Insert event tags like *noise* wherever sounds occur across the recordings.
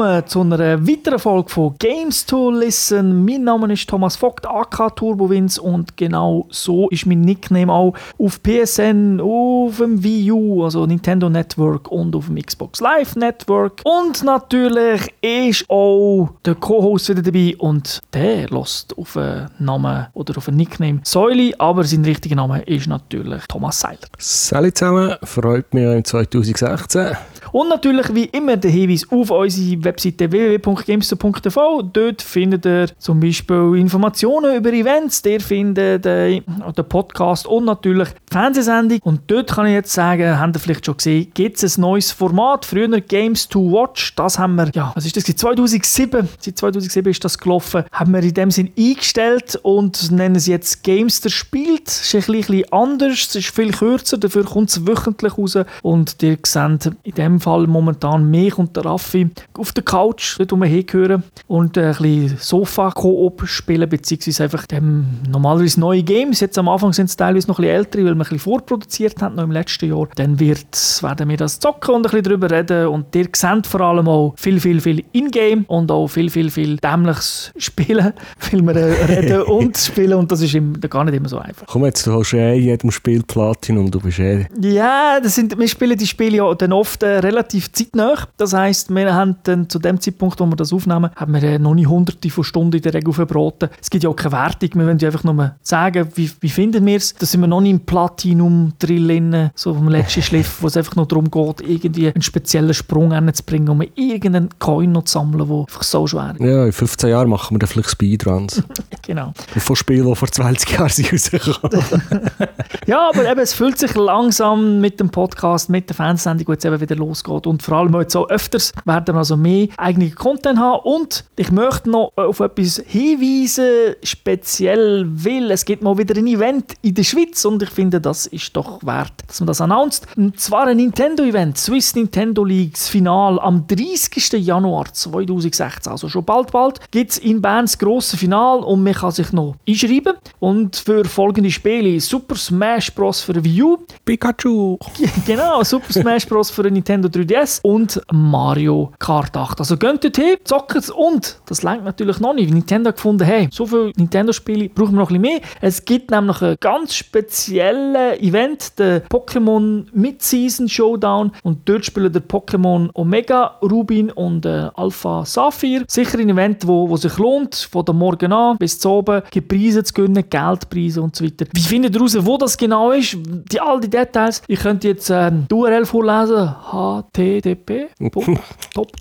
willkommen zu einer weiteren Folge von Games to Listen. Mein Name ist Thomas Vogt, AK Turbowins und genau so ist mein Nickname auch auf PSN, auf dem Wii U, also Nintendo Network und auf dem Xbox Live Network. Und natürlich ist auch der Co-Host wieder dabei und der lässt auf einen Namen oder auf einen Nickname Säuli, aber sein richtiger Name ist natürlich Thomas Seiler. Salut zusammen, freut mich im 2016. Und natürlich wie immer der Hinweis auf unsere Webseite www.gamester.tv. Dort findet ihr zum Beispiel Informationen über Events, ihr findet äh, den Podcast und natürlich die Fernsehsendung. Und dort kann ich jetzt sagen, habt ihr vielleicht schon gesehen, gibt es ein neues Format. Früher Games to Watch, das haben wir, ja, was ist das? 2007, seit 2007 ist das gelaufen, haben wir in dem Sinn eingestellt und nennen es jetzt Gamester spielt. Ist ein bisschen anders, es ist viel kürzer, dafür kommt es wöchentlich raus und ihr seht in dem Fall momentan mich und der Raffi auf der Couch, hingehören und ein bisschen Sofa-Koop spielen, beziehungsweise einfach dem normalerweise neue Games. Jetzt am Anfang sind es teilweise noch ein bisschen ältere, weil wir ein bisschen vorproduziert haben, noch im letzten Jahr. Dann wird, werden wir das zocken und ein bisschen darüber reden und ihr seht vor allem auch viel, viel, viel In-Game und auch viel, viel, viel dämliches Spielen, *laughs* weil wir äh, reden *laughs* und spielen und das ist im, gar nicht immer so einfach. Komm jetzt, du hast eh in jedem Spiel Platin und du bist eh... Ja, das sind, wir spielen die Spiele ja dann oft äh, relativ zeitnah. Das heisst, wir haben dann zu dem Zeitpunkt, wo wir das aufnehmen, haben wir äh, noch nicht hunderte von Stunden in der Regel verbraten. Es gibt ja auch keine Wertung, wir wollen ja einfach nur sagen, wie, wie finden wir es. Da sind wir noch nicht im Platinum-Drill so vom letzten Schliff, wo es einfach noch darum geht, irgendwie einen speziellen Sprung hinzubringen, um irgendeinen Coin noch zu sammeln, der einfach so schwer ist. Ja, in 15 Jahren machen wir dann vielleicht Speedruns. *laughs* genau. Von Spielen, die vor 20 Jahren rausgekommen. *laughs* ja, aber eben, es fühlt sich langsam mit dem Podcast, mit der Fernsehsendung, die jetzt eben wieder losgeht und vor allem jetzt auch öfters werden wir also mehr eigenen Content haben und ich möchte noch auf etwas hinweisen, speziell, weil es gibt mal wieder ein Event in der Schweiz und ich finde, das ist doch wert, dass man das announced. Und zwar ein Nintendo-Event, Swiss Nintendo League, das Final am 30. Januar 2016, also schon bald, bald, gibt es in Bern das grosse Final und man kann sich noch einschreiben und für folgende Spiele Super Smash Bros. für Wii U, Pikachu! *laughs* genau, Super Smash Bros. für Nintendo 3DS und Mario Kart 8. Also geht dort hin, zockt es und, das lenkt natürlich noch nicht, Nintendo hat gefunden, hey, so viele Nintendo-Spiele brauchen wir noch ein bisschen mehr. Es gibt nämlich ein ganz spezielles Event, der Pokémon Mid-Season Showdown und dort spielen der Pokémon Omega, Rubin und äh, Alpha Saphir. Sicher ein Event, wo, wo sich lohnt, von der Morgen an bis zu oben, gibt Preise zu gewinnen, Geldpreise und so weiter. Wie findet ihr raus, wo das genau ist? Die, all die Details. Ich könnte jetzt ähm, die URL vorlesen, http. *laughs* Top.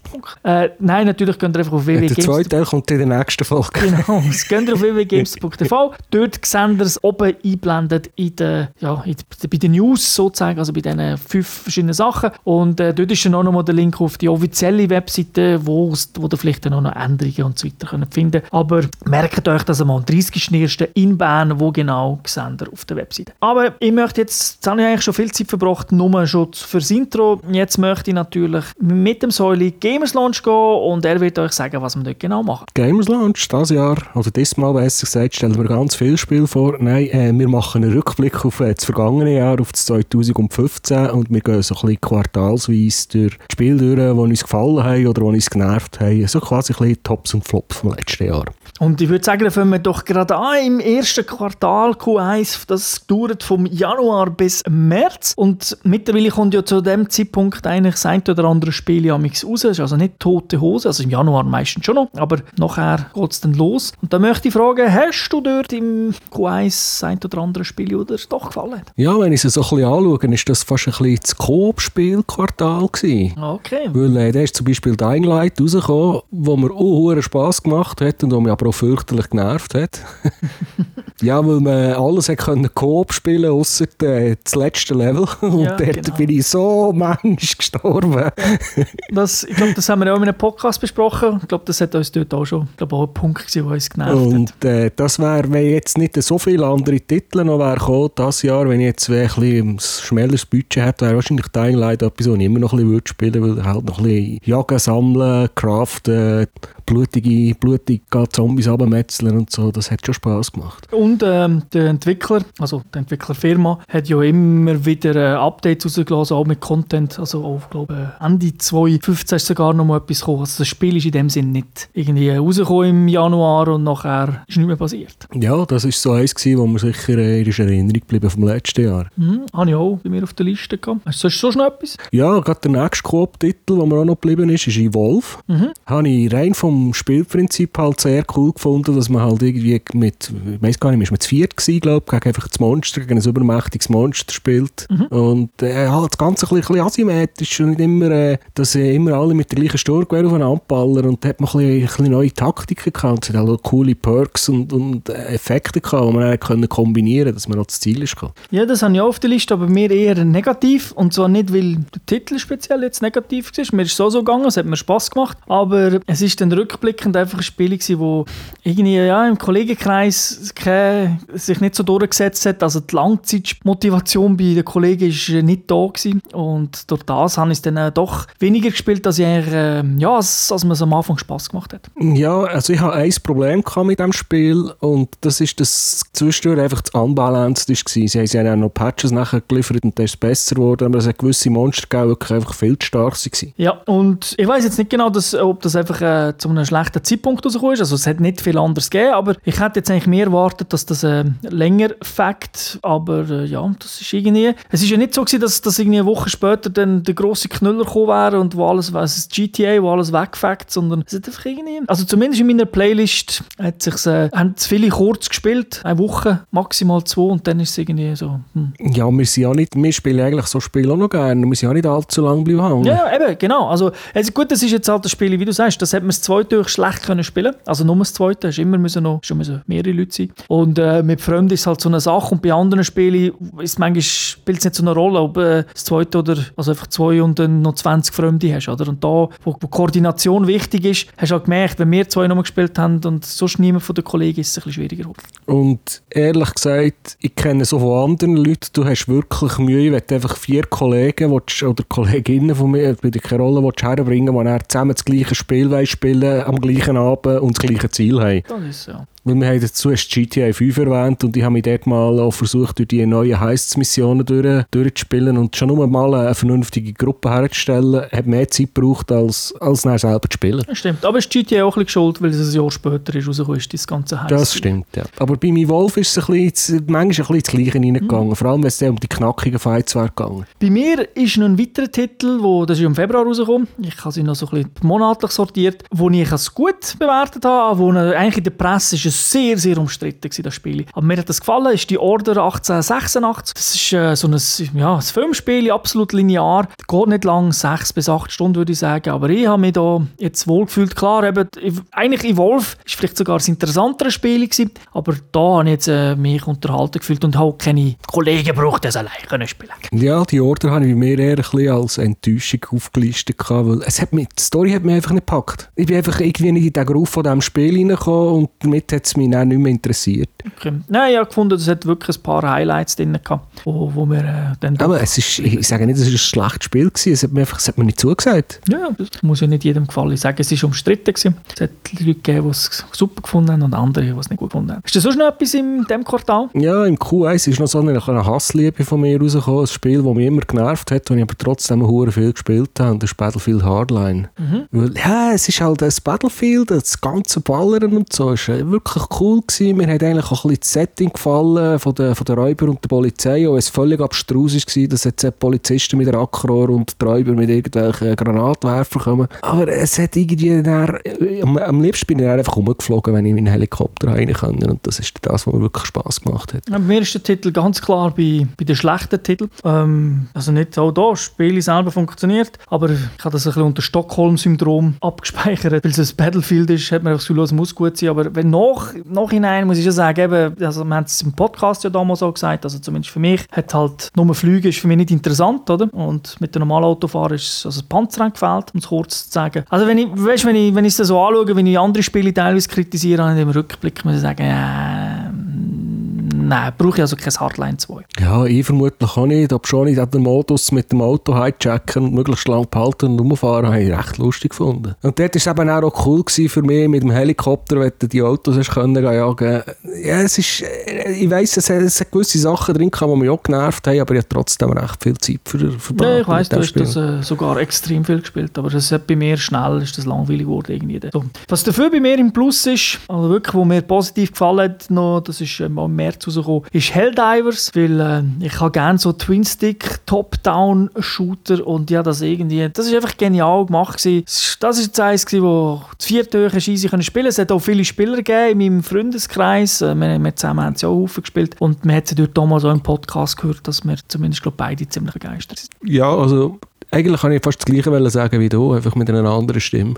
Äh, nein, natürlich könnt ihr einfach auf www. Der zweite Teil kommt in der nächsten Folge. *laughs* Genau, es könnt ihr auf www.games.tv. Dort seht ihr es oben eingeblendet in der, ja, in, bei den News sozusagen, also bei diesen fünf verschiedenen Sachen. Und äh, dort ist dann auch nochmal der Link auf die offizielle Webseite, wo, wo ihr vielleicht dann auch noch Änderungen und so weiter könnt finden Aber merkt euch das einmal am 30.01. in Bern, wo genau seht ihr auf der Webseite. Aber ich möchte jetzt, jetzt habe ich eigentlich schon viel Zeit verbracht, nur schon fürs Intro. Jetzt möchte ich natürlich mit dem Säuli Gamers Launch gehen und er wird euch sagen, was wir dort genau machen. Gamers Launch, dieses Jahr, oder diesmal besser gesagt, stellen wir ganz viel Spiel vor. Nein, äh, wir machen einen Rückblick auf äh, das vergangene Jahr, auf das 2015 und wir gehen so ein bisschen quartalsweise durch die Spiele durch, die uns gefallen haben oder die uns genervt haben. So quasi ein bisschen Tops und Flops vom letzten Jahr. Und ich würde sagen, da fangen wir doch gerade an im ersten Quartal Q1. Das dauert vom Januar bis März. Und mittlerweile kommt ja zu dem Zeitpunkt eigentlich das ein oder andere Spiel ja raus. Das ist also nicht tote Hose, also im Januar meistens schon noch, aber nachher geht es dann los. Und da möchte ich fragen, hast du dort im Q1 das ein oder andere Spiel, dir doch gefallen? Ja, wenn ich es so ein bisschen anschaue, ist das fast ein bisschen das Coop-Spiel-Quartal gewesen. Okay. Weil äh, da ist zum Beispiel Dying Light rausgekommen, wo mir auch Spass gemacht hat und wo mich aber auch fürchterlich genervt hat. *laughs* ja, weil man alles hat können Coop spielen außer äh, das letzte Level. *laughs* Und Ja, dort genau. bin ich so mensch gestorben. Das, ich glaube, das haben wir ja auch in einem Podcast besprochen. Ich glaube, das hat uns dort auch schon ich glaube, auch ein Punkt gewesen, der uns genervt hat. Und äh, das wäre, wenn jetzt nicht so viele andere Titel noch wären gekommen, das Jahr, wenn ich jetzt ein bisschen ein schmelleres Budget hätte, wäre wahrscheinlich Dying Light etwas, was ich immer noch ein bisschen würde spielen würde, weil halt noch ein bisschen jagen, sammeln, craften, blutige, blutige Zombies abmetzeln und so, das hat schon Spass gemacht. Und ähm, der Entwickler, also die Entwicklerfirma, hat ja immer wieder äh, Updates rausgelassen, auch mit Content. Also auch, glaube Ende 2015 sogar Jahr noch mal etwas gekommen. Also das Spiel ist in dem Sinn nicht irgendwie rausgekommen im Januar und nachher ist nichts mehr passiert. Ja, das war so eins, gewesen, wo mir sicher äh, in Erinnerung geblieben vom letzten Jahr. Mhm, habe ich auch bei mir auf der Liste gehabt. Hast du sonst noch etwas? Ja, gerade der nächste Coop-Titel, der mir auch noch geblieben ist, ist Evolve. Mhm. Habe ich rein vom Spielprinzip halt sehr cool gefunden, dass man halt irgendwie mit, ich weiß gar nicht, ist man zu viert gewesen, glaube ich, gegen einfach das Monster, gegen ein übermächtiges Monster spielt. Mhm. Und äh, halt das Ganze ein bisschen, ein bisschen asymmetrisch und nicht immer, äh, dass äh, immer alle mit der gleichen Sturmgewehr aufeinander ballern und da hat man ein bisschen, ein bisschen neue Taktiken gehabt es hat auch coole Perks und, und äh, Effekte gehabt, die man dann können kombinieren dass man auch das Ziel ist. Ja, das habe ich auf der Liste, aber mir eher negativ. Und zwar nicht, weil der Titel speziell jetzt negativ war. Mir ist so so gegangen, es hat mir Spass gemacht. Aber es ist dann rückblickend einfach ein Spiel gewesen, wo irgendwie ja, im Kollegenkreis kein, sich nicht so durchgesetzt hat. Also die Langzeitmotivation bei den Kollegen ist nicht da gewesen. Und durch das habe ich es dann äh, doch weniger gespielt, als, ich, äh, ja, als, als mir es am Anfang Spass gemacht hat. Ja, also ich hatte ein Problem mit dem Spiel und das ist, dass zwischendurch einfach das Unbalanced war. Sie haben ja auch noch Patches nachher geliefert und das ist besser geworden, aber es hat gewisse Monster gegeben, die einfach viel zu stark waren. Ja, und ich weiß jetzt nicht genau, dass, ob das einfach äh, zu einem schlechten Zeitpunkt rausgekommen ist. Also es hat nicht viel anderes gegeben, aber ich hätte jetzt eigentlich mehr erwartet, dass das äh, länger fängt. Aber äh, ja, das ist irgendwie... Es ist ja nicht so gewesen, dass, dass irgendwie eine Woche später dann der grosse Knüller gekommen wäre und wo alles, was ist GTA, wo alles wegfängt, sondern es hat einfach irgendwie... Also zumindest in meiner Playlist hat sich's, äh, haben es viele kurz gespielt, eine Woche, maximal zwei und dann ist es irgendwie so... Hm. Ja, wir sind ja nicht... Wir spielen eigentlich so Spiele auch noch gerne. Wir sind ja nicht allzu lange bleiben hängen. Ja, eben, genau. Also, also gut, das ist jetzt halt das Spiel, wie du sagst, das hat man das zweite durch schlecht können spielen. Also nur das zweite, hast immer müssen noch, schon müssen mehrere Leute sein. Und äh, mit Freunden ist halt so eine Sache und bei anderen Spielen ist manchmal spielt es nicht so eine Rolle, ob äh, das zweite oder also einfach zwei und dann noch 20 Fremde hast, oder? Und da, wo, wo Koordination wichtig ist, hast du halt gemerkt, wenn wir zwei noch gespielt haben und sonst niemand von den Kollegen, ist es ein bisschen schwieriger. Und ehrlich gesagt, ich kenne so von anderen Leuten, du hast wirklich Mühe, wenn du einfach vier Kollegen willst, oder Kolleginnen von mir, bei der Rolle willst, herbringen die dann zusammen das gleiche Spiel spielen am gleichen Abend und das gleiche Ziel haben. Das ist so. Weil wir haben dazu hast GTA 5 erwähnt und ich habe mich dort mal auch versucht, durch die neuen Heists-Missionen durch, durchzuspielen und schon nur mal eine vernünftige Gruppe herzustellen, hat mehr Zeit gebraucht, als, als dann selber zu spielen. Das stimmt. Aber ist GTA auch ein bisschen schuld, weil es ein Jahr später ist rausgekommen ist, das ganze Heiß. Das stimmt, ja. Aber bei mir Wolf ist es ein bisschen, manchmal ein bisschen das Gleiche reingegangen, vor allem wenn es um die knackigen Fights wäre gegangen. Bei mir ist noch ein weiterer Titel, wo, das ist im Februar rausgekommen. Ich habe sie noch so ein bisschen monatlich sortiert, wo ich als gut bewertet habe, wo eigentlich in der Presse ist es sehr, sehr umstritten war, das Spiel. Aber mir hat das gefallen, ist die Order 1886. Das ist äh, so ein, ja, ein Filmspiel, absolut linear. Geht nicht lang, sechs bis acht Stunden würde ich sagen. Aber ich habe mich da jetzt wohlgefühlt. Klar, eben, eigentlich Evolve ist vielleicht sogar das interessantere Spiel gewesen, aber da habe ich jetzt äh, mich unterhalten gefühlt und habe keine Kollegen gebraucht, es allein spielen Ja, die Order habe ich mir eher ein bisschen als Enttäuschung aufgelistet, weil es hat mich, die Story hat mich einfach nicht gepackt. Ich bin einfach irgendwie nicht in den Groove von diesem Spiel reingekommen und damit hat es mich dann nicht mehr interessiert. Okay. Nein, ich habe gefunden, es hat wirklich ein paar Highlights drin gehabt, wo, wo wir äh, dann... Aber es ist, ich sage nicht, es war ein schlechtes Spiel, gewesen. es hat mir einfach es hat mir nicht zugesagt. Ja, das muss ja nicht jedem gefallen. Ich sage, es ist umstritten gewesen. Es hat Leute gegeben, die es super gefunden haben und andere, die es nicht gut gefunden haben. Ist da sonst noch etwas in diesem Quartal? Ja, im Q1 ist noch so eine, eine Hassliebe von mir rausgekommen, ein Spiel, das mich immer genervt hat, das ich aber trotzdem hure viel gespielt habe, und das ist Battlefield Hardline. Weil, ja, es ist halt das Battlefield, das ganze Ballern und so, ist äh, wirklich cool gewesen. Mir hat eigentlich auch ein bisschen das Setting gefallen von den, von den Räubern und der Polizei, auch es völlig abstrus war, dass jetzt Polizisten mit Rockrohr und die Räuber mit irgendwelchen Granatwerfern kommen. Aber es hat irgendwie dann, äh, am, am liebsten bin ich einfach rumgeflogen, wenn ich in einen Helikopter rein kann. Und das ist das, was mir wirklich Spass gemacht hat. Ja, mir ist der Titel ganz klar bei, bei den schlechten Titeln. Ähm, also nicht auch da, das Spiel selber funktioniert, aber ich habe das ein bisschen unter Stockholm-Syndrom abgespeichert, weil es ein Battlefield ist, hat man einfach das es muss gut sein, aber wenn nach, nachhinein muss ich schon sagen, eben, also wir haben es im Podcast ja damals auch gesagt, also zumindest für mich, hat halt nur Flüge ist für mich nicht interessant, oder? Und mit dem normalen Autofahren ist also das Panzerrennen gefällt, um es kurz zu sagen. Also wenn ich, weißt, wenn ich, wenn ich es so anschaue, wenn ich andere Spiele teilweise kritisiere, ich im Rückblick muss ich sagen, ja, nein, brauche ich also kein Hardline 2. Ja, ich vermutlich auch nicht, aber schon nicht den Modus mit dem Auto hijacken und möglichst lang behalten und rumfahren, habe ich recht lustig gefunden. Und dort war es eben auch cool für mich mit dem Helikopter, wenn du die Autos hast können jagen. Ja, es ist, äh, ich weiss, es, es hat gewisse Sachen drin, die mich auch genervt haben, aber ich habe trotzdem recht viel Zeit für, verbracht. Ja, ich weiss, du hast das äh, sogar extrem viel gespielt, aber das hat bei mir schnell ist das langweilig geworden irgendwie. So. Was dafür bei mir im Plus ist, also wirklich, wo mir positiv gefallen hat, noch, das ist im März rausgekommen, ist Helldivers, weil äh, ich habe gerne so Twin-Stick, Top-Down-Shooter und ja, das irgendwie, das ist einfach genial gemacht gewesen. Das ist das gewesen, wo die vier easy können spielen. Es hat auch viele Spieler gegeben in meinem Freundeskreis. Äh, wir, wir zusammen haben sie auch Haufen gespielt und man hat sie dort damals auch im Podcast gehört, dass wir zumindest glaub, beide ziemlich begeistert sind. Ja, also eigentlich kann ich fast das Gleiche sagen wie du, einfach mit einer anderen Stimme.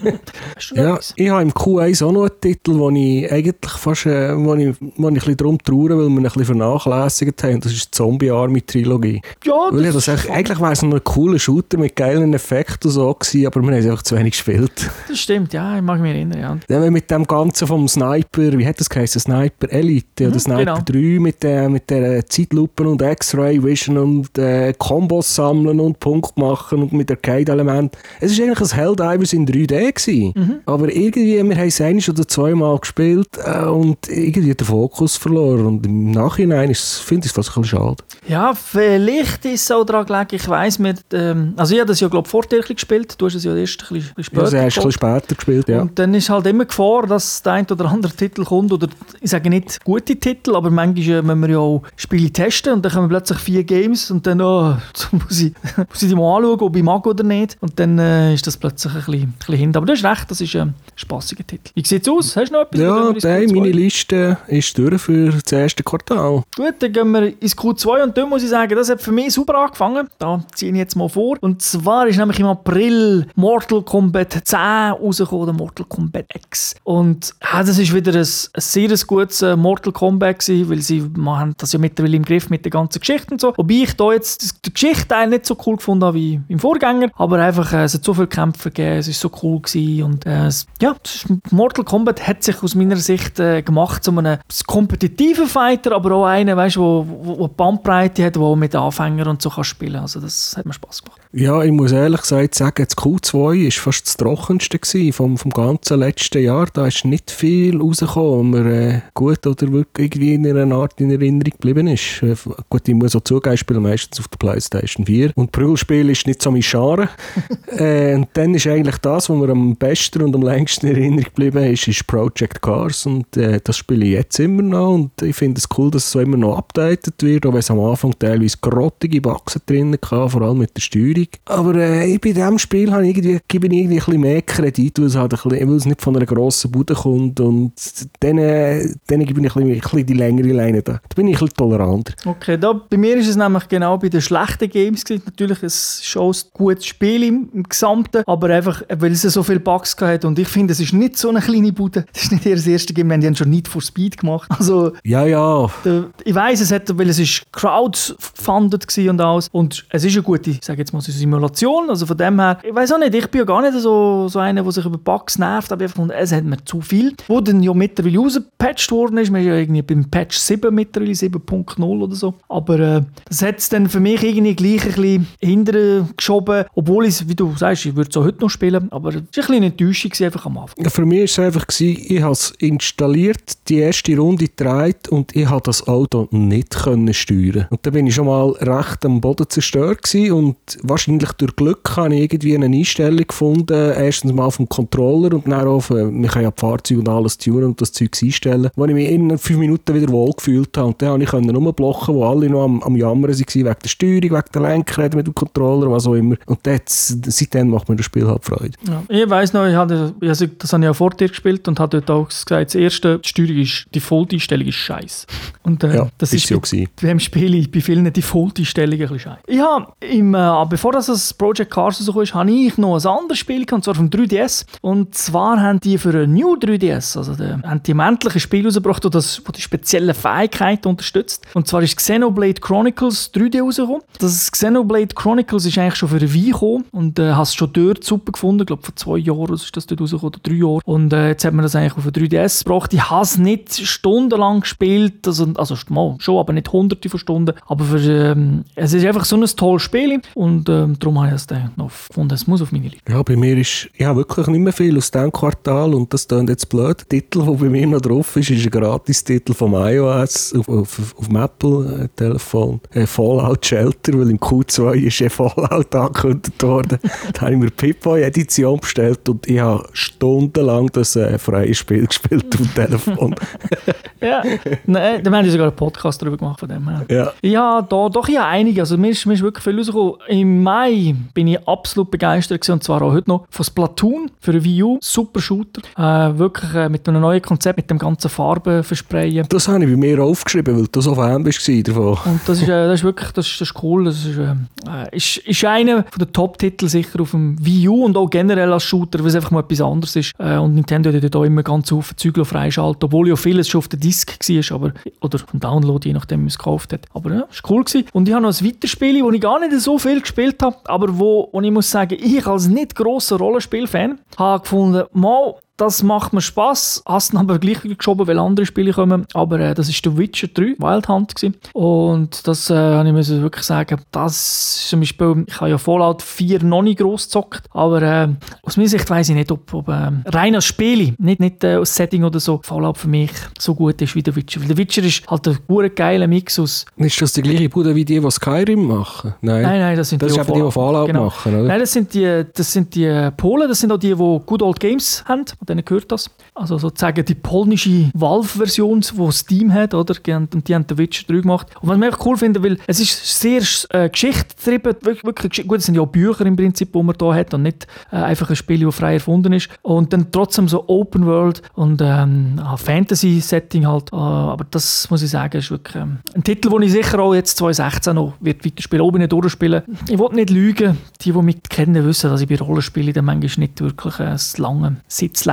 *laughs* ja, ich habe im Q1 auch noch einen Titel, wo ich eigentlich fast äh, wo ich, wo ich ein bisschen darum traue, weil wir ihn ein bisschen vernachlässigt haben. Das ist die Zombie Army Trilogie. Ja, weil das eigentlich, eigentlich wäre es noch ein cooler Shooter mit geilen Effekten so gewesen, aber wir haben es einfach zu wenig gespielt. *laughs* Das stimmt, ja, ich mag mich erinnern. Ja. ja mit dem Ganzen vom Sniper, wie hat das geheißen? Sniper Elite oder mhm, Sniper genau. 3 mit der, mit der Zeitlupen und X-Ray Vision und äh, Kombos sammeln und Punkte Punkt machen und mit Arcade-Element. Es war eigentlich ein Helldivers in 3D. Gewesen. Mhm. Aber irgendwie, wir haben es ein oder zweimal gespielt äh, und irgendwie den Fokus verloren. Und im Nachhinein finde ich es fast ein bisschen schade. Ja, vielleicht ist es auch daran gelegen, ich weiss, mit, ähm, also ich habe das ja glaube ich vor dir gespielt, du hast es ja erst ein bisschen, bisschen später ja, hast ein bisschen später gespielt, ja. Und dann ist halt immer Gefahr, dass der ein oder andere Titel kommt, oder ich sage nicht gute Titel, aber manchmal müssen wir ja auch Spiele testen und dann kommen plötzlich vier Games und dann oh, *laughs* muss, ich, muss ich die mal anschauen, ob ich mag oder nicht. Und dann äh, ist das plötzlich ein bisschen, ein bisschen hinter. Aber du hast recht, das ist ein spaßiger Titel. Wie sieht es aus? Hast du noch etwas? Ja, nein, meine Liste ist durch für das erste Quartal. Gut, dann gehen wir ins Q2 und dann muss ich sagen, das hat für mich super angefangen. Da ziehe ich jetzt mal vor. Und zwar ist nämlich im April Mortal Kombat 10 rausgekommen, der Mortal Kombat X. Und ja, das ist wieder ein, ein sehr gutes äh, Mortal Kombat gewesen, weil sie haben das ja mittlerweile im Griff mit der ganzen Geschichte und so. Wobei ich da jetzt die Geschichte nicht so cool gefunden habe wie im Vorgänger, aber einfach, äh, es hat so viele Kämpfe gegeben, es ist so cool gewesen und äh, ja, Mortal Kombat hat sich aus meiner Sicht äh, gemacht zu einem kompetitiven Fighter, aber auch einen, weißt, wo, wo, Bandbreite hat, wo mit Anfängern und so kann spielen. Also das hat mir Spaß gemacht. Ja, ich muss ehrlich gesagt sagen, das Q2 war fast das trockenste vom, vom ganzen letzten Jahr. Da ist nicht viel rausgekommen, wo mir äh, gut oder wirklich irgendwie in einer Art in Erinnerung geblieben ist. Äh, gut, ich muss auch zugeben, ich spiele meistens auf der Playstation 4 und Brüllspiel ist nicht so mein Genre. *laughs* äh, und dann ist eigentlich das, was mir am besten und am längsten in Erinnerung geblieben ist, ist Project Cars und äh, das spiele ich jetzt immer noch und ich finde es cool, dass es so immer noch updated wird, auch wenn es am Anfang teilweise grottige Bugs drin hatte, vor allem mit der Steuerung. Aber äh, bei diesem Spiel habe ich irgendwie, gebe ich irgendwie ein bisschen mehr Kredit, weil es, halt ein bisschen, weil es nicht von einer grossen Bude kommt und dann, äh, dann gebe ich ein bisschen, ein bisschen die längere Leine da. Da bin ich ein bisschen toleranter. Okay, da, bei mir ist es nämlich genau bei den schlechten Games gewesen. Natürlich ein schon ein gutes Spiel im, im Gesamten, aber einfach, weil es so viele Bugs hat und ich finde, es ist nicht so eine kleine Bude. Das ist nicht ihr das erste Game, die haben schon nicht for Speed gemacht. Also, ja, ja. Der, ich weiß es hat, weil es ist crowdfunded und alles und es ist eine gute, ich sage jetzt mal, Simulation, also von dem her, ich weiß auch nicht, ich bin ja gar nicht so, so einer, der sich über Bugs nervt, aber einfach, es hat mir zu viel, wo dann ja mittlerweile rausgepatcht worden ist, wir sind ja irgendwie beim Patch 7 mittlerweile, 7.0 oder so, aber äh, das hat es dann für mich irgendwie gleich ein bisschen geschoben, obwohl ich, wie du sagst, ich würde es auch heute noch spielen, aber es war ein bisschen eine Enttäuschung einfach am Anfang. Für mich war es einfach, ich habe es installiert, die erste Runde gedreht und ich habe das Auto nicht können steuern. Und da bin ich schon mal recht am Boden zerstört gewesen und wahrscheinlich durch Glück habe ich irgendwie eine Einstellung gefunden, erstens mal vom Controller und dann auch, wir können ja die Fahrzeuge und alles tunen und das Zeug einstellen, wo ich mich in fünf Minuten wieder wohl gefühlt habe und dann konnte ich nur blocken, wo alle noch am, am Jammern waren, wegen der Steuerung, wegen der Lenkrad mit dem Controller, was auch immer. Und das, seitdem macht mir das Spiel halt Freude. Ja, ich weiss noch, ich hatte, also das habe ich auch vor dir gespielt und habe dort auch gesagt, das erste, die Steuerung ist, die Default-Einstellung ist scheiße. Und äh, ja, das ist, ist so bei, beim Spiel bei vielen Default-Einstellungen ein bisschen scheiße. Ich habe, im, äh, bevor das Project Cars so ist, habe ich noch ein anderes Spiel gehabt, und zwar vom 3DS. Und zwar haben die für ein New 3DS, also die, haben die ein Spiel rausgebracht, das, das die speziellen Fähigkeiten unterstützt. Und zwar ist Xenoblade Chronicles 3D rausgekommen. Das Xenoblade Chronicles Chronicles ist eigentlich schon für eine Weile gekommen und äh, es schon dort super gefunden. Ich glaube, vor zwei Jahren ist das dort rausgekommen, oder drei Jahre. Und äh, jetzt hat man das eigentlich auf 3DS gebracht. Ich habe es nicht stundenlang gespielt, also, also mal, schon, aber nicht hunderte von Stunden. Aber für, ähm, es ist einfach so ein tolles Spiel und ähm, darum habe ich es dann noch gefunden, es muss auf meine Liste. Ja, bei mir ist ja wirklich nicht mehr viel aus diesem Quartal und das klingt jetzt blöd. Der Titel, der bei mir noch drauf ist, ist ein Gratis-Titel vom iOS auf, auf, auf dem Apple-Telefon. Äh, Fallout Shelter, weil im Q2 ist Fallout angekündigt worden. da habe ich mir Pip-Boy-Edition bestellt und ich habe stundenlang das äh, freie Spiel *laughs* gespielt auf dem Telefon. *laughs* ja, nein, da haben wir sogar einen Podcast darüber gemacht von dem her. ja. Ja, da, doch ja einige. Also mir ist, mir ist wirklich viel rausgekommen. Im Mai bin ich absolut begeistert gewesen, und zwar auch heute noch von Splatoon für eine Wii U. Super Shooter. Äh, wirklich äh, mit einem neuen Konzept, mit dem ganzen Farben versprayen. Das habe ich bei mir aufgeschrieben, weil du so Fan bist davon. Und das ist, äh, das ist wirklich das ist, das ist cool. Das ist, äh, ist, ist einer der Top-Titel sicher auf dem Wii U und auch generell als Shooter, weil es einfach mal etwas anderes ist. Äh, und Nintendo hat ja da immer ganz viele Zügel freischalten, obwohl ja vieles schon auf der Disc war, aber, oder vom Download, je nachdem, man es gekauft hat. Aber ja, ist cool gewesen. Und ich habe noch ein weiteres Spiel, wo ich gar nicht so viel gespielt habe, aber wo, wo ich muss sagen, ich als nicht grosser Rollenspiel-Fan habe gefunden, mal, das macht mir Spass. Hast ihn aber gleich geschoben, weil andere Spiele kommen. Aber äh, das ist The Witcher 3, Wild Hunt. Gewesen. Und das äh, ich muss wirklich sagen, das ist zum Beispiel, ich habe ja Fallout 4 noch nicht gross gezockt, aber äh, aus meiner Sicht weiß ich nicht, ob, ob äh, rein als Spiele, nicht, nicht äh, als Setting oder so, Fallout für mich so gut ist wie The Witcher. Weil The Witcher ist halt ein guter geiler Mix aus. Ist das die gleiche Bude wie die, die Skyrim machen? Nein, nein, nein das sind das die, eben die, die Fallout genau. machen, oder? Nein, das sind die, das sind die Polen, das sind auch die, die Good Old Games haben, und denen gehört das. Also sozusagen die polnische Valve-Version, die Steam hat, oder? Und die haben The Witcher 3 gemacht. Und was ich echt cool finde, weil es ist sehr äh, geschichtstrieben, wirklich, wirklich, gut, es sind ja Bücher im Prinzip, die man da hat und nicht äh, einfach ein Spiel, das frei erfunden ist. Und dann trotzdem so Open World und ähm, Fantasy-Setting halt. Äh, aber das muss ich sagen, ist wirklich ähm, ein Titel, den ich sicher auch jetzt 2016 noch wird weiterspielen, auch nicht durchspielen. Ich will nicht lügen, die, die mich kennen, wissen, dass ich bei Rollenspielen dann manchmal nicht wirklich ein langes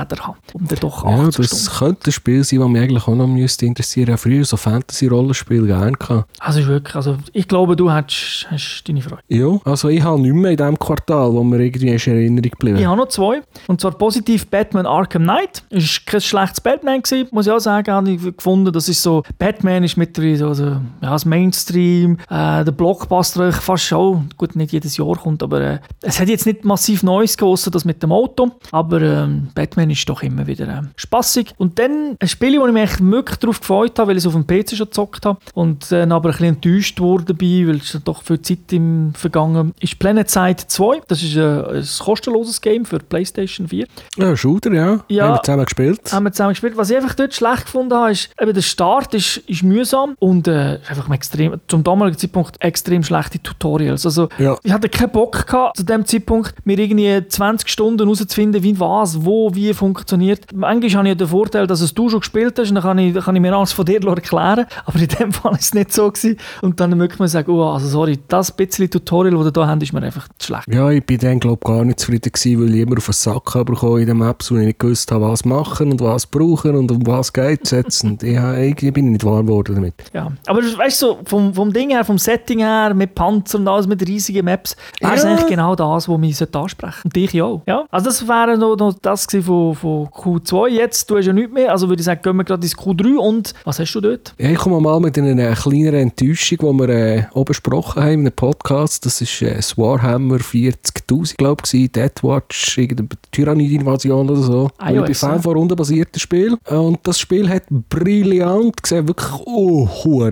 Sitzleder habe. Und dann doch Ja, 80 das Stunden. könnte ein Spiel sein, das mich eigentlich auch noch müsste interessieren. Ich habe früher so Fantasy-Rollenspiele gerne gehabt. Also ist wirklich, also ich glaube, du hast, hast deine Freude. Ja, also ich habe nicht mehr in dem Quartal, wo mir irgendwie ist in Erinnerung geblieben. Ich habe noch zwei. Und zwar positiv Batman Arkham Knight. Ist kein schlechtes Batman gewesen, muss ich auch sagen, habe ich gefunden. Das ist so, Batman ist mittlerweile so, so ja, das Mainstream, äh, der Blockbuster eigentlich fast schon, gut, nicht jedes Jahr kommt, aber äh, es hat jetzt nicht massiv Neues gekostet, das mit dem Auto, aber ähm, Batman ist doch immer wieder äh, spaßig. Und dann ein Spiel, wo ich mich echt wirklich darauf gefreut habe, weil ich es auf dem PC schon gezockt habe und dann aber ein bisschen enttäuscht wurde dabei, weil es doch viel Zeit im Vergangen ist Planet Side 2. Das ist äh, ein kostenloses Game für PlayStation 4. Ja, Shooter, ja. Ja. Haben wir zusammen gespielt. Haben wir zusammen gespielt. Was ich einfach dort schlecht gefunden habe, ist, eben der Start ist, ist mühsam und äh, einfach extrem, zum damaligen Zeitpunkt extrem schlechte Tutorials. Also Ja. ich hatte keinen Bock gehabt, zu dem Zeitpunkt mir irgendwie 20 Stunden herauszufinden, wie was, wo, wie funktioniert. Manchmal habe ich ja den Vorteil, dass es du schon gespielt hast und dann kann ich, dann kann ich mir alles von dir erklären. Aber in dem Fall war es nicht so. Gewesen. Und dann wirklich mal sagen, oh, also sorry, das bisschen Tutorial, das ihr da habt, ist mir einfach zu schlecht. Ja, ich bin dann, glaube ich, gar nicht zufrieden gewesen, weil ich immer auf den Sack bekommen in den Maps, wo ich nicht gewusst habe, was machen und was brauchen und um was geht es jetzt. Und ich, irgendwie bin ich nicht warm geworden damit. Ja, aber weißt du, so, vom, vom Ding her, vom Setting her, mit Panzer und alles, mit riesigen Maps, wäre Ja. eigentlich genau das, was mich sollte ansprechen Und dich ja auch. Ja, also das wäre noch, noch das gewesen von, von Q2. Jetzt, du hast ja nichts mehr, also würde ich sagen, gehen wir gerade ins Q3 und was hast du dort? Ja, ich komme mal mit einer kleineren Enttäuschung, die wir äh, auch besprochen haben in einem Podcast. Das war äh, das Warhammer 40.000, glaube ich, Deathwatch, irgendeine Tyrannid-Invasion oder so. Und ich bin Fan ja. von rundenbasierten Spielen. Und das Spiel hat brillant, sieht wirklich oh,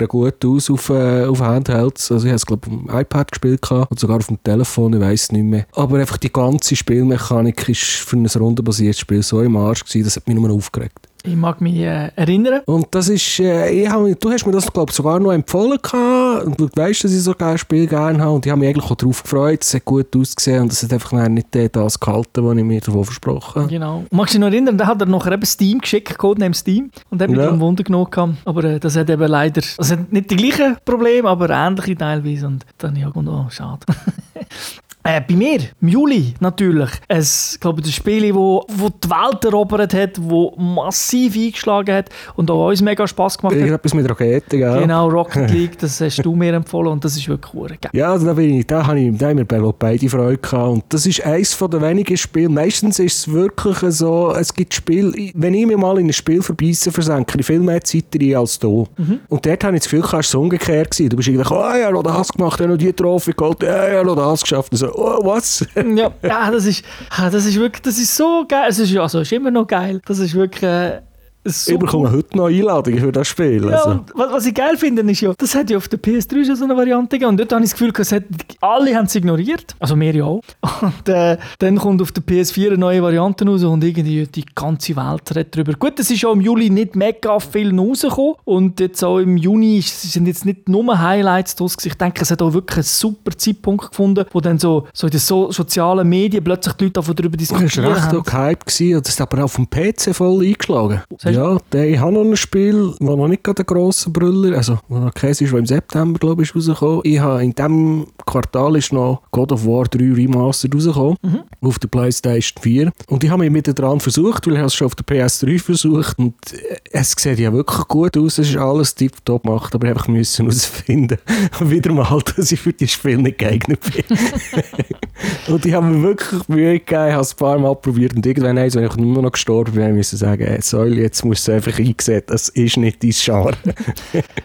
gut aus auf, äh, auf Handhelds. Also ich habe es, glaube ich, auf dem iPad gespielt und sogar auf dem Telefon, ich weiß es nicht mehr. Aber einfach die ganze Spielmechanik ist für ein rundenbasiertes Spiel so im Arsch gewesen, das hat mich nur aufgeregt. Ich mag mich äh, erinnern. Und das ist, äh, ich hab, du hast mir das, glaube sogar noch empfohlen gehabt. Und du weißt, dass ich so ein Spiel gerne habe. Und ich habe mich eigentlich auch darauf gefreut. Es hat gut ausgesehen und es hat einfach nicht äh, das gehalten, was ich mir davon versprochen habe. Genau. Und magst du dich noch erinnern, da hat er nachher eben Steam geschickt, Codename Steam, und hat mich Ja. darum Wunder genommen. Aber äh, das hat eben leider, also hat nicht die gleichen Probleme, aber ähnliche teilweise. Und dann, ja, gut, oh, schade. *laughs* Äh, bei mir, im Juli natürlich. Es, glaube das Spiel, wo, wo die Welt erobert hat, wo massiv eingeschlagen hat und auch uns mega Spass gemacht hat. Irgendetwas mit Raketen, gell? Genau, Rocket *laughs* League, das hast du mir empfohlen und das ist wirklich cool. Ja, also da, bin ich, da, habe ich, da haben wir bei- beide Freude gehabt. Und das ist eines der wenigen Spiele. Meistens ist es wirklich so, es gibt Spiele, wenn ich mich mal in ein Spiel verbeisse, versenke ich viel mehr Zeit rein als du. Und dort habe ich das Gefühl, es war so umgekehrt. Gewesen. Du bist irgendwie, oh, ja, noch das gemacht, ja, noch die Trophy geholt, ja, ja, noch das geschafft. Und so, was? *laughs* ja, das ist, ah, das ist wirklich, das ist so geil. Es ist, also, ist immer noch geil. Das ist wirklich äh, so ich bekomme heute noch Einladungen für das Spiel. Ja, Also. was, was ich geil finde, ist ja, das hat ja auf der PS3 schon so eine Variante gegeben. Und dort habe ich das Gefühl, es hat, alle haben es ignoriert. Also wir ja auch. *laughs* Und äh, dann kommt auf der PS4 eine neue Variante raus und irgendwie die ganze Welt redet darüber. Gut, es ist auch im Juli nicht mega viel rausgekommen. Und jetzt auch im Juni sind jetzt nicht nur Highlights draus. Ich denke, es hat auch wirklich einen super Zeitpunkt gefunden, wo dann so, so in den so sozialen Medien plötzlich die Leute darüber Das diskutieren. war recht haben. auch gehypt und das ist aber auf dem PC voll eingeschlagen. Ja, der, ich habe noch ein Spiel, das noch nicht gerade ein grosser Brüller, also wo noch keins ist, im September, glaube ich, rausgekommen. Ich habe in diesem Quartal ist noch God of War 3 Remastered rausgekommen, auf der Playstation 4. Und ich habe mich wieder dran versucht, weil ich es schon auf der PS3 versucht und äh, es sieht ja wirklich gut aus, es ist alles tiptop gemacht, aber ich einfach müssen *laughs* herausfinden, *laughs* wieder mal, dass ich für dieses Spiel nicht geeignet bin. *laughs* Und ich habe mir wirklich Mühe gegeben, ich habe es ein paar Mal probiert und irgendwann wenn ich nur noch gestorben bin, musste ich sagen, hey, Säule, jetzt musst du es einfach einsehen, das ist nicht dein Genre. *laughs*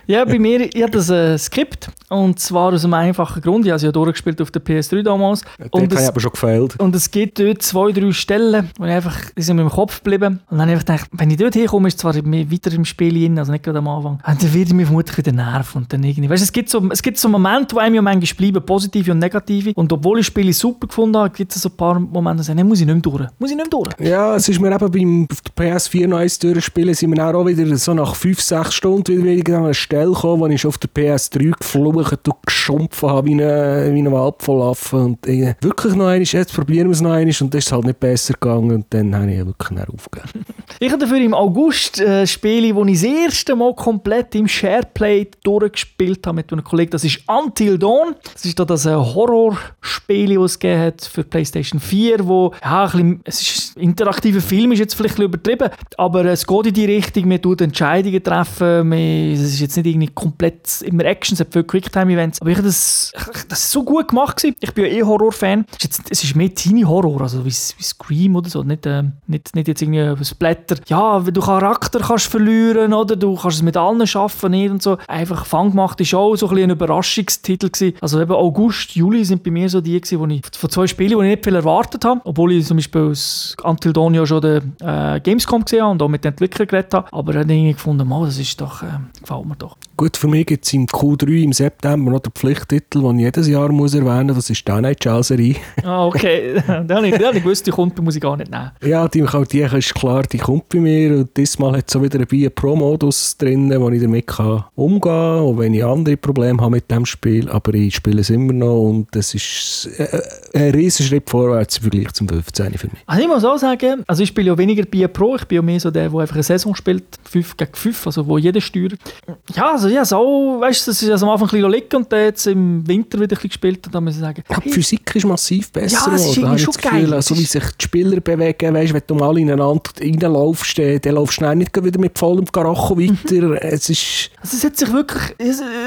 Ja, bei mir, ich habe das äh, Skript. Und zwar aus einem einfachen Grund. Ich habe es ja durchgespielt auf der PS3 damals. Dort Und es, aber schon gefällt. und es gibt dort zwei, drei Stellen, wo ich einfach, die sind mir im Kopf geblieben. Und dann habe ich einfach gedacht, wenn ich dort hinkomme, ist zwar weiter im Spiel hin, also nicht gerade am Anfang, und dann werde ich mich vermutlich wieder nerven. Und dann irgendwie, weißt, es gibt so, es gibt so Momente, wo einem ja manchmal bleiben, positive und negative. Und obwohl ich Spiele super gefunden habe, gibt es so ein paar Momente, wo ich sage, nein, muss ich nicht mehr durch. Muss ich nicht mehr durch. Ja, es ist mir eben beim auf der PS4 noch eins durchspielen, sind wir auch wieder so nach 5, 6 Stunden wieder an eine Stelle gekommen, wo ich auf der PS3 geflucht und geschumpft habe wie ein, wie ein Wald voll Affen. Und äh, wirklich noch einmal, jetzt probieren wir es noch einmal und dann ist halt nicht besser gegangen und dann habe ich wirklich aufgegeben. Ich habe dafür im August äh, Spiele, wo ich das erste Mal komplett im Shareplay durchgespielt habe mit einem Kollegen. Das ist Until Dawn. Das ist da das äh, Horrorspiel, das es hat für PlayStation 4, wo ja, ein bisschen, es ist ein interaktiver Film, ist jetzt vielleicht ein bisschen übertrieben, aber es geht in die Richtung, man tut Entscheidungen treffen, man, es ist jetzt nicht irgendwie komplett immer Action, es hat viele Quicktime-Events, aber ich habe das, ich- das ist so gut gemacht gewesen. Ich bin ja eh Horror-Fan. Es ist jetzt- Es ist mehr Teenie-Horror, also wie, wie Scream oder so, nicht, ähm, nicht, nicht jetzt irgendwie ein Splatter. Ja, wenn du Charakter kannst verlieren oder du kannst es mit allen schaffen nicht und so. Einfach fanggemachte Show, so ein, ein Überraschungstitel gewesen. Also eben August, Juli sind bei mir so die gewesen, wo ich von zwei Spielen, die ich nicht viel erwartet habe, obwohl ich zum Beispiel aus Until Dawn ja schon den äh, Gamescom gesehen habe und auch mit den Entwicklern geredet habe, aber ich habe irgendwie gefunden, mal, das ist doch, äh, gefällt mir doch. Gut, für mich gibt es im Q3 im September noch den Pflichttitel, den ich jedes Jahr muss erwähnen muss, das ist die NHL-Serie. Ah, okay. *laughs* Dann habe ich, dann habe ich gewusst, die kommt, muss ich gar nicht nehmen. Ja, die, auch die ist klar, die kommt bei mir. Und diesmal hat es so wieder einen Pro-Modus drin, wo ich damit kann umgehen kann, auch wenn ich andere Probleme habe mit dem Spiel. Aber ich spiele es immer noch und das ist äh, ein riesen Schritt vorwärts im Vergleich zum 15 für mich. Also ich muss auch sagen, also ich spiele ja weniger Bier Pro, ich bin ja mehr so der, der einfach eine Saison spielt, 5 gegen 5, also wo jeder steuert. Ja, also ja, so, weißt du, das ist also am Anfang ein bisschen liegen und dann jetzt im Winter wieder ein bisschen gespielt und dann muss ich sagen, Ja, die Physik ist massiv besser Ja, es ist irgendwie schon das Gefühl. geil. Also, Es wie sich die Spieler bewegen, weißt, wenn du mal ineinander reinlaufst, dann dann laufst du nicht wieder mit vollem Karacho weiter. es ist... also es hat sich wirklich,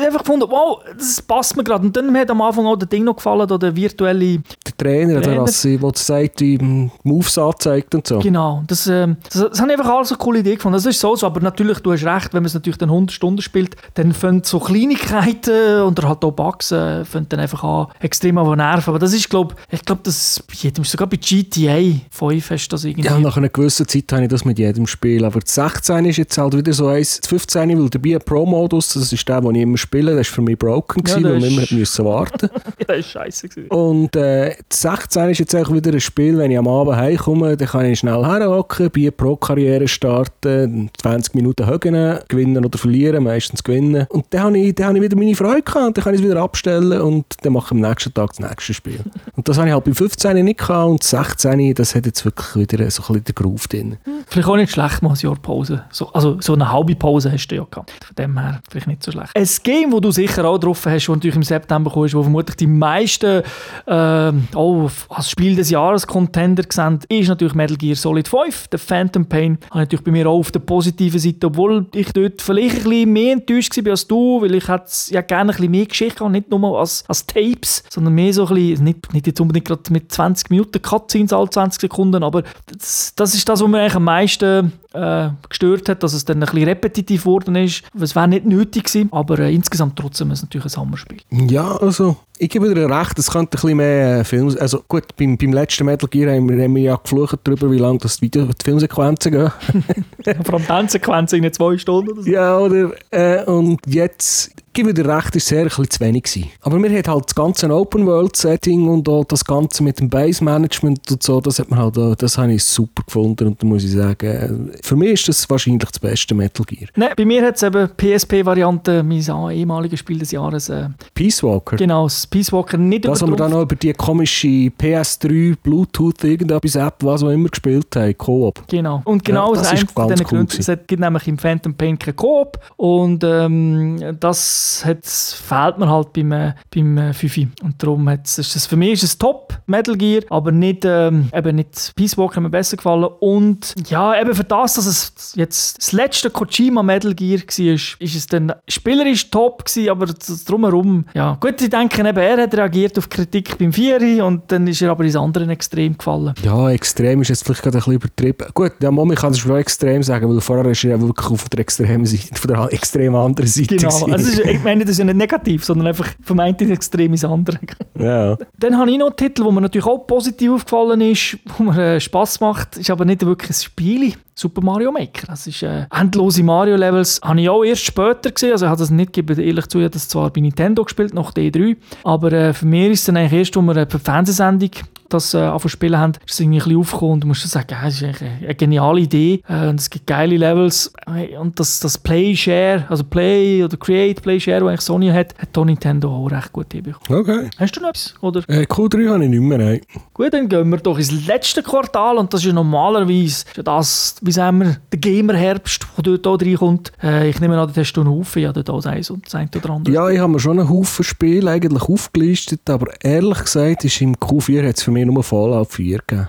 einfach gefunden, wow, das passt mir gerade. Und dann hat am Anfang auch der Ding noch gefallen, der virtuelle, Der Trainer, der Trainer. Der sagt, wie die Moves anzeigt und so. genau, das, ähm, das, das habe ich einfach alles eine coole Idee gefunden. Das ist so, so, aber natürlich, du hast recht, wenn man es natürlich dann 100 Stunden spielt, dann fangen so Kleinigkeiten oder halt auch Bugs, äh, fangen dann einfach an, extrem an nerven. Aber das ist, glaube ich, glaube, das bei jedem, sogar bei GTA 5 hast du das irgendwie. Ja, nach einer gewissen Zeit habe ich das mit jedem Spiel. Aber das 16 ist jetzt halt wieder so eins. Das 15 weil dabei ein Pro-Modus, das ist der, den ich immer spiele, das war für mich broken, Ja, gewesen, der weil wir immer müssen warten *laughs* das ist scheiße gewesen. Und äh, das 16 ist jetzt auch wieder ein Spiel, wenn ich am Abend heimkomme, dann kann ich schnell herhocken, bei Pro-Karriere starten, 20 Minuten högen, gewinnen oder verlieren, meistens gewinnen. Und dann habe ich, dann habe ich wieder meine Freude gehabt, und dann kann ich es wieder abstellen und dann mache ich am nächsten Tag das nächste Spiel. und das habe ich halt beim 15 nicht gehabt und das 16, das hat jetzt wirklich wieder so ein bisschen den Groove drin. Vielleicht auch nicht schlecht, mal ein Jahr Pause. So, also so eine halbe Pause hast du ja gehabt. Von dem her vielleicht nicht so schlecht. Ein Game, das du sicher auch drauf hast, das natürlich im September kommst, wo vermutlich die meisten äh, auch als Spiel des Jahres Contender gesehen, ist natürlich Metal Gear Solid 5, der Phantom Pain. Habe natürlich bei mir auch auf der positiven Seite, obwohl ich dort vielleicht ein bisschen mehr enttäuscht war als du, weil ich hätte ja gerne ein bisschen mehr Geschichte gehabt, nicht nur als, als Tapes, sondern mehr so ein bisschen, nicht, nicht jetzt unbedingt gerade mit 20 Minuten Cutscenes alle 20 Sekunden, aber das, das ist das, was mir eigentlich am meisten leichte äh, äh, gestört hat, dass es dann ein bisschen repetitiv geworden ist. Es wäre nicht nötig gewesen, aber äh, insgesamt trotzdem ist es natürlich ein Hammerspiel. Ja, also ich gebe dir recht, es könnte ein bisschen mehr äh, Film... Also gut, beim, beim letzten Metal Gear haben wir, haben wir ja geflucht darüber, wie lange das Video, die Filmsequenzen gehen. *laughs* Vor allem Tanzsequenzen in zwei Stunden oder so. Ja, oder? Äh, und jetzt gebe dir recht, ist sehr ein bisschen zu wenig gewesen. Aber mir hat halt das ganze Open-World-Setting und auch das Ganze mit dem Base-Management und so, das hat man halt, auch- das habe ich super gefunden und da muss ich sagen, äh, für mich ist das wahrscheinlich das beste Metal Gear. Nein, bei mir hat es eben PSP-Variante, mein ehemaliges Spiel des Jahres, äh, Peace Walker. genau, das Peace Walker nicht Das, was wir dann noch über die komische PS3, Bluetooth, irgendetwas App, was auch immer gespielt haben, Koop. Genau. Und genau Ja, das ist von diesen cool Gründen. Es gibt nämlich im Phantom Pain keinen Coop und ähm, das fehlt mir halt beim, äh, beim äh, Fifi. Und darum hat's, ist das für mich ist es top, Metal Gear, aber nicht, ähm, eben nicht Peace Walker hat mir besser gefallen. Und ja, eben für das, dass es jetzt das letzte Kojima Metal Gear war, ist es dann spielerisch top gewesen, aber das drumherum, ja. Gut, ich denke, eben, er hat reagiert auf Kritik beim Vieri und dann ist er aber ins andere Extrem gefallen. Ja, extrem ist jetzt vielleicht gerade ein bisschen übertrieben. Gut, ja, Mami kann es schon extrem sagen, weil vorher ist er ja wirklich auf der extremen Seite, von der extrem anderen Seite. Genau, also ist, ich meine, das ist ja nicht negativ, sondern einfach vermeintlich extrem ins andere. ja. Dann habe ich noch einen Titel, wo mir natürlich auch positiv aufgefallen ist, wo mir äh, Spass macht, ist aber nicht wirklich ein Spiel. Super Mario Maker. Das ist äh, endlose Mario-Levels. Habe ich auch erst später gesehen. Also ich habe das nicht, gebe ehrlich zu, ich habe das zwar bei Nintendo gespielt, nach D3, aber äh, für mich ist es dann eigentlich erst, wo wir per Fernsehsendung das äh, anfangen spielen haben, ist es irgendwie ein bisschen aufgekommen und du musst sagen, ja, das ist eigentlich eine, eine geniale Idee äh, und es gibt geile Levels und das, das Play Share, also Play oder Create Play Share, was eigentlich Sony hat, hat da Nintendo auch recht gut hinbekommen. Okay. Hast du noch etwas? Oder? Äh, Q3 habe ich nicht mehr, nein. Gut, dann gehen wir doch ins letzte Quartal und das ist ja normalerweise ist ja das, wie sagen wir, der Gamer-Herbst, der dort auch reinkommt. Äh, ich nehme an, da hast du einen Haufen, ja, dort auch eins und das eine oder andere. Ja, ich habe mir schon einen Haufen Spiele eigentlich aufgelistet, aber ehrlich gesagt ist im Q4 hat es für mich nur Fallout 4 gegeben.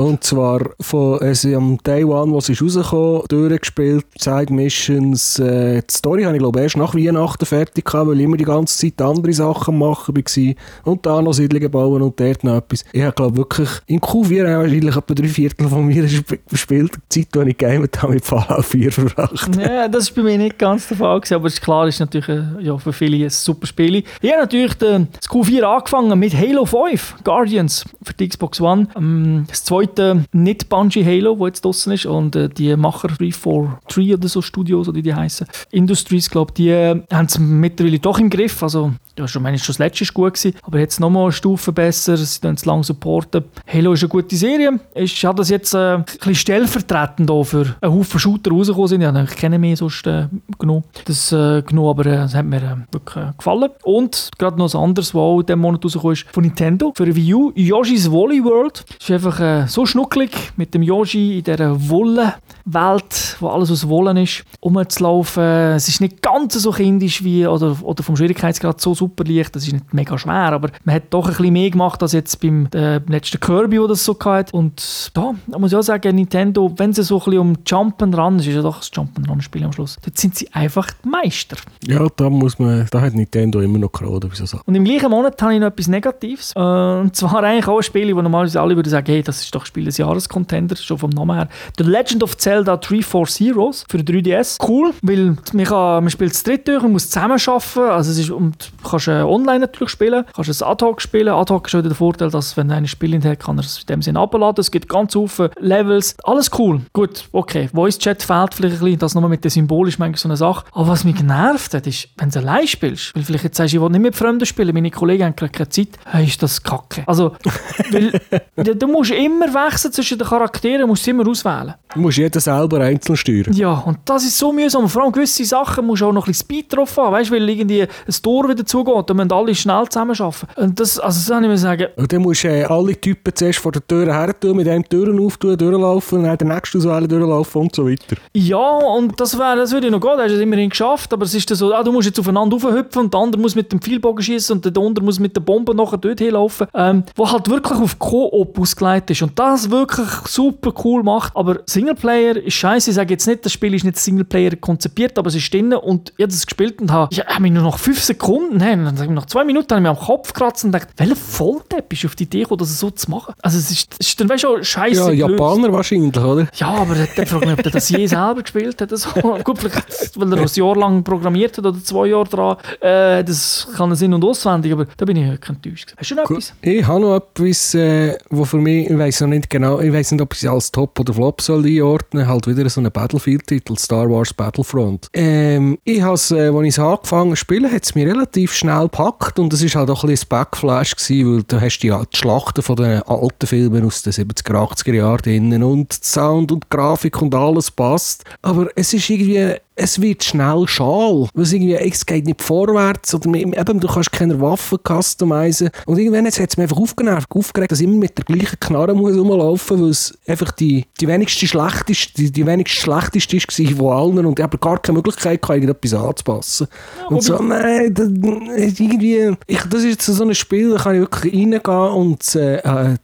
Und zwar von also am Day One, wo es ist rausgekommen, durchgespielt, Side Missions. Äh, die Story habe ich glaube erst nach Weihnachten fertig gehabt, weil ich immer die ganze Zeit andere Sachen machen war. Und da noch Siedlungen bauen und dort noch etwas. Ich habe glaube wirklich, im Q4 habe ich wahrscheinlich etwa drei Viertel von mir *laughs* sp- gespielt, die Zeit, die ich gamet habe, mit Fallout 4 verbracht. Ja, das ist bei mir nicht ganz der Fall gewesen, aber es ist klar, ist natürlich äh, ja, für viele ein super Spiel. Ich habe natürlich den, das Q4 angefangen mit Halo 5, Guardians für die Xbox One. Ähm, das zweite nicht Bungie Halo, wo jetzt draußen ist und äh, die Macher 343 oder so Studios, oder die heißen, Industries, glaube die äh, haben es mittlerweile doch im Griff. Also ja, schon, meine, schon das letzte ist gut gewesen, aber jetzt nochmal eine Stufe besser, sie tun es lang supporten. Halo ist eine gute Serie. Ich habe das jetzt äh, ein bisschen stellvertretend da für einen Haufen Shooter rausgekommen sind. Ja, ich kenne mehr sonst äh, genug. Das äh, genug, aber äh, das hat mir äh, wirklich äh, gefallen. Und gerade noch ein anderes, was auch in diesem Monat rausgekommen ist, von Nintendo, für Wii U, Yoshi's Woolly World. Das ist einfach äh, so schnucklig mit dem Yoshi in dieser Wolle-Welt, wo alles aus Wollen ist, rumzulaufen. Es ist nicht ganz so kindisch wie, oder, oder vom Schwierigkeitsgrad so super leicht, das ist nicht mega schwer, aber man hat doch ein bisschen mehr gemacht als jetzt beim äh, letzten Kirby, wo das so hatte. Und da, da muss ich auch sagen, Nintendo, wenn es so ein bisschen um Jump'n'Run ist, ist ja doch das Jump'n'Run-Spiel am Schluss, dort sind sie einfach die Meister. Ja, da muss man, da hat Nintendo immer noch geraten, wie so Sachen. Und im gleichen Monat habe ich noch etwas Negatives. Äh, und zwar eigentlich auch ein Spiel, wo normalerweise alle würden sagen, hey, das ist doch Spiel des Jahres Contender, schon vom Namen her. The Legend of Zelda 3 Force Heroes für 3DS. Cool, weil man, kann, man spielt es dritt durch, man muss zusammen arbeiten. Also es ist, und du kannst äh, online natürlich spielen, du kannst es ad hoc spielen. Ad hoc ist wieder der Vorteil, dass wenn einer Spiel hat, kann er es in dem Sinne abladen. Es gibt ganz viele Levels. Alles cool. Gut, okay. Voice Chat fehlt vielleicht ein bisschen, das nochmal mit dem Symbol ist manchmal so eine Sache. Aber was mich genervt hat, ist, wenn du allein spielst, weil vielleicht jetzt sagst, ich will nicht mit Fremden spielen, meine Kollegen haben gerade keine Zeit, hey, ist das kacke. Also, *laughs* weil du, du musst immer wechseln zwischen den Charakteren, musst du immer auswählen. Du musst jeden selber einzeln steuern. Ja, und das ist so mühsam. Vor allem gewisse Sachen musst du auch noch ein bisschen Speed drauf haben, weißt du, weil irgendwie ein Tor wieder zugeht, da müssen alle schnell zusammenarbeiten. Und das, also das kann ich mir sagen, Und dann musst du äh, alle Typen zuerst vor der Tür her tun, mit einem Türen auftun, durchlaufen, und dann den nächsten auswählen, durchlaufen und so weiter. Ja, und das, wär, das würde ich noch gehen, da hast du es immerhin geschafft, aber es ist so, ah, du musst jetzt aufeinander aufhüpfen und der andere muss mit dem Pfeilbogen schießen und der andere muss mit der Bombe nachher dort hinlaufen, ähm, wo halt wirklich auf Koop ausgelegt ist und das wirklich super cool macht, aber Singleplayer ist scheiße, ich sage jetzt nicht, das Spiel ist nicht Singleplayer konzipiert, aber es ist drin und ich habe das gespielt und habe, ich habe mich nur noch fünf Sekunden, hey, dann ich, nach zwei Minuten habe ich mich am Kopf gekratzt und gedacht, welcher Volldepp ist auf die Idee gekommen, das so zu machen? Also es ist, es ist dann, weißt du, scheiße Ja, gelöst. Japaner wahrscheinlich, oder? Ja, aber der fragt mich, ob der das je selber gespielt hat. So. Gut, vielleicht, weil er ein Jahr lang programmiert hat oder zwei Jahre dran. Äh, das kann Sinn und auswendig, aber da bin ich wirklich enttäuscht. Hast du noch Gut. etwas? Ich habe noch etwas, äh, wo für mich, ich weiß noch nicht genau, ich weiß nicht, ob ich es als Top oder Flop soll einordnen, halt wieder so einen Battlefield-Titel, Star Wars Battlefront. Ähm, ich habe es, äh, als ich es angefangen zu spielen, hat es mich relativ schnell gepackt und es ist halt auch ein bisschen Backflash gewesen, weil du hast die, die Schlachten von den alten Filmen aus den 70er, 80er Jahren drinnen und Sound und Grafik und alles passt. Aber es ist irgendwie, es wird schnell schal. Weil es irgendwie, es geht nicht vorwärts oder mit- eben, du kannst keine Waffen customizen. Und irgendwann hat es mich einfach aufgenervt, aufgeregt, dass ich immer mit der gleichen Knarre muss rumlaufen, weil es einfach die, die wenigste schlechteste, die, die wenigst schlechteste ist von allen und ich habe gar keine Möglichkeit gehabt, irgendetwas anzupassen. und so, nein, das, irgendwie, ich, das ist so ein Spiel, da kann ich wirklich reingehen und äh, äh,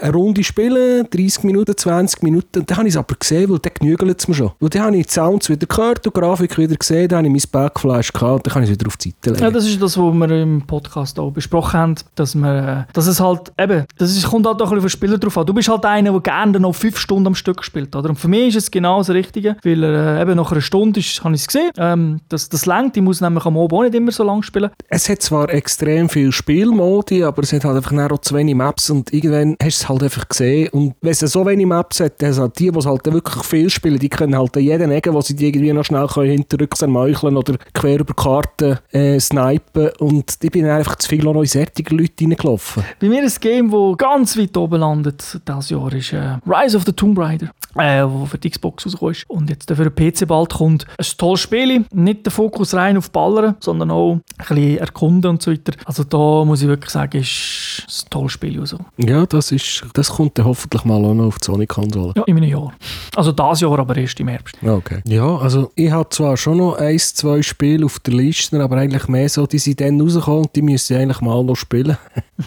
eine Runde spielen, 30 Minuten, 20 Minuten. Und dann habe ich es aber gesehen, weil dann genügelt es mir schon. Weil dann habe ich die Sounds wieder gehört und die Grafik wieder gesehen, dann habe ich mein Backflash gehabt und dann kann ich es wieder auf die Seite legen. Ja, das ist das, was wir im Podcast auch besprochen haben, dass, wir, äh, dass es halt, eben, das ist, kommt halt auch ein bisschen auf den Spieler drauf an. Du bist halt einer, der gerne noch fünf Stunden am Stück spielt, oder? Und für mich ist es genau das Richtige, weil äh, eben nach einer Stunde ist, habe ich es gesehen, ähm, das, das längt, ich muss nämlich am Abend auch nicht immer so lang spielen. Es hat zwar extrem viel Spielmodi, aber es hat halt einfach auch zu wenig Maps und irgendwann hast du es halt einfach gesehen. Und wenn es so wenig Maps hat, dann halt die, die es halt wirklich viel spielen, die können halt jeden Ecken, wo sie die irgendwie noch schnell können, hinterrücks ermeucheln oder quer über Karten äh, snipen. Und ich bin einfach zu viel auch noch in solche Leute reingelaufen. Bei mir ein Game, das ganz weit oben landet dieses Jahr, ist äh, Rise of the Tomb Raider, äh, wo für die Xbox rausgekommen ist und jetzt für den PC bald kommt. Ein tolles Spiel, nicht der Fokus rein auf Ballern, sondern auch ein bisschen erkunden und so weiter. Also da muss ich wirklich sagen, ist ein tolles Spiel. Also. Ja, das, ist, das kommt dann hoffentlich mal auch noch auf die Sony-Konsole. Ja, in einem Jahr. Also dieses Jahr, aber erst im Herbst. Okay. Ja, also ich habe zwar schon noch ein, zwei Spiele auf der Liste, aber eigentlich mehr so, die sind dann rausgekommen und die müssen eigentlich mal noch spielen.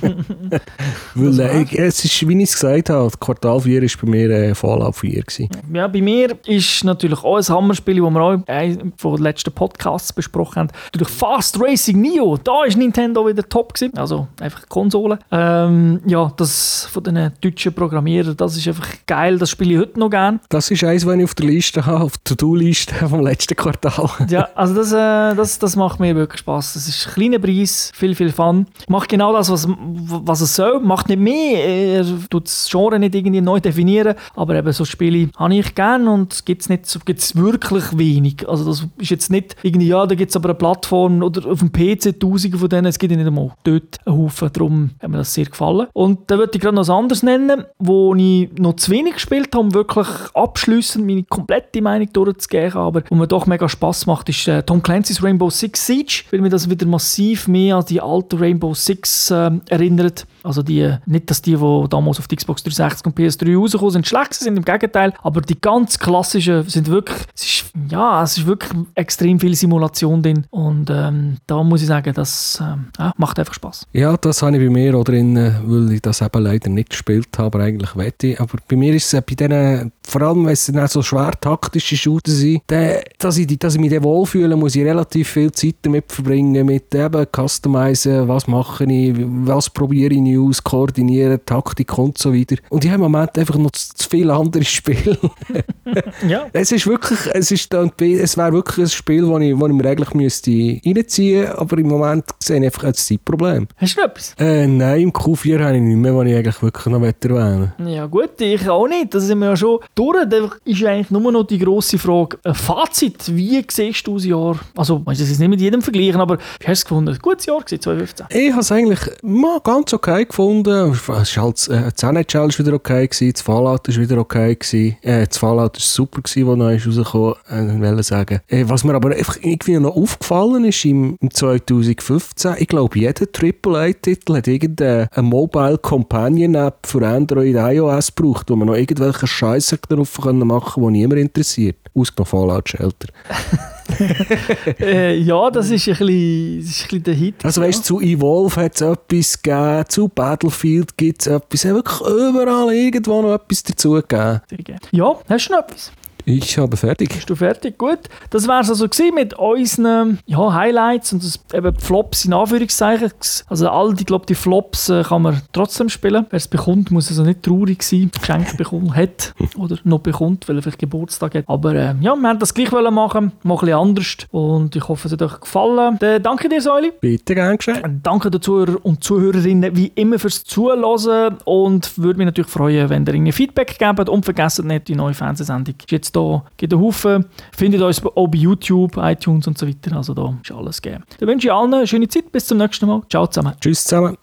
*laughs* Weil äh, es ist, wie ich es gesagt habe, Quartal 4 war bei mir äh, Fallout 4. Gewesen. Ja, bei mir ist natürlich auch ein Hammerspiel, das wir auch in einem von den letzten Podcasts besprochen haben. Natürlich Fast Racing Neo. Da ist Nintendo wieder top gewesen. Also einfach Konsole. Ähm, ja, das von den deutschen Programmierern, das ist einfach geil. Das spiele ich heute noch gern. Das ist eins, was ich auf der Liste habe, auf der To-Do-Liste *laughs* vom letzten Quartal. *laughs* Ja, also das, äh, das, das macht mir wirklich Spaß. Das ist ein kleiner Preis, viel, viel Fun. Macht genau das, was, was es soll. Macht nicht mehr. Er tut das Genre nicht irgendwie neu definieren. Aber eben so Spiele habe ich gern und es gibt gibt's wirklich wenig. Also das ist jetzt nicht irgendwie, ja, da gibt es aber eine Plattform oder auf dem PC tausende von denen. Es gibt nicht einmal dort einen Haufen. Darum hat mir das sehr gefallen. Und da würde ich gerade noch was anderes nennen, wo ich noch zu wenig gespielt habe, um wirklich abschließend meine komplette Meinung durchzugehen. Aber wo mir doch mega Spaß macht, ist äh, Tom Clancy's Rainbow Six Siege, weil mir das wieder massiv mehr an die alte Rainbow Six äh, erinnert. Also die, nicht, dass die, die damals auf die Xbox 360 und PS3 rausgekommen sind, schlecht sind, im Gegenteil. Aber die ganz klassischen sind wirklich, es ist, ja, es ist wirklich extrem viel Simulation drin. Und ähm, da muss ich sagen, das ähm, macht einfach Spaß. Ja, das habe ich bei mir auch drin, äh, weil ich das eben leider nicht gespielt habe, aber eigentlich wette ich. Aber bei mir ist es äh, bei denen, vor allem wenn es dann so schwer taktische Shooter sind, dann, dass, ich, dass ich mich dann wohlfühle, muss ich relativ viel Zeit damit verbringen, mit eben Customizen, was mache ich, was probiere ich News, koordinieren, Taktik und so weiter. Und ich habe im Moment einfach noch zu, zu viele andere *laughs* Spiele. Ja. Es ist wirklich, es ist es wäre wirklich ein Spiel, das ich, wo ich mir eigentlich müsste reinziehen müsste, aber im Moment sehe ich einfach ein Zeitproblem. Hast du noch etwas? Äh, nein, im Q4 habe ich nicht mehr, was ich eigentlich wirklich noch erwähnen Ja gut, ich auch nicht. Das sind wir ja schon durch. Da ist eigentlich nur noch die grosse Frage, ein Fazit, wie siehst du das Jahr? Also, das ist nicht mit jedem vergleichen, aber wie hast du es gefunden? Ein gutes Jahr gewesen, 2015. Ich habe es eigentlich mal ganz okay okay gefunden. Es ist halt, äh, das NHL wieder okay gewesen, das Fallout ist wieder okay gewesen. Äh, das Fallout ist super gewesen, wo neu rausgekommen, äh, sagen. Äh, was mir aber irgendwie noch aufgefallen ist im, im 2015, ich glaube, jeder AAA-Titel hat irgendeine Mobile Companion App für Android iOS gebraucht, wo man noch irgendwelche Scheiße drauf machen können, die niemand interessiert. Ausgenommen Fallout Shelter. *laughs* äh, ja, das ist ein bisschen, das ist ein bisschen der Hit. Also weißt du, zu Evolve hat es etwas gegeben, zu Battlefield gibt es etwas, wirklich überall irgendwo noch etwas dazugegeben. Ja, hast du noch etwas? Ich habe fertig. Bist du fertig? Gut. Das war es also mit unseren ja, Highlights und das, eben Flops in Anführungszeichen. Also all die, glaube die Flops äh, kann man trotzdem spielen. Wer es bekommt, muss also nicht traurig sein, Geschenk *laughs* bekommen hat oder noch bekommt, weil er vielleicht Geburtstag hat. Aber äh, ja, wir haben das gleich machen, mal ein bisschen anders und ich hoffe, es hat euch gefallen. Dann danke dir, Säuli. Bitte, gern geschehen. Danke den Zuhörern und Zuhörerinnen wie immer fürs Zuhören und würde mich natürlich freuen, wenn ihr Feedback gebt und vergesst nicht, die neue Fernsehsendung ist jetzt da gibt einen Haufen. Findet uns auch bei YouTube, iTunes und so weiter. Also da ist alles gegeben. Dann wünsche ich allen eine schöne Zeit. Bis zum nächsten Mal. Ciao zusammen. Tschüss zusammen.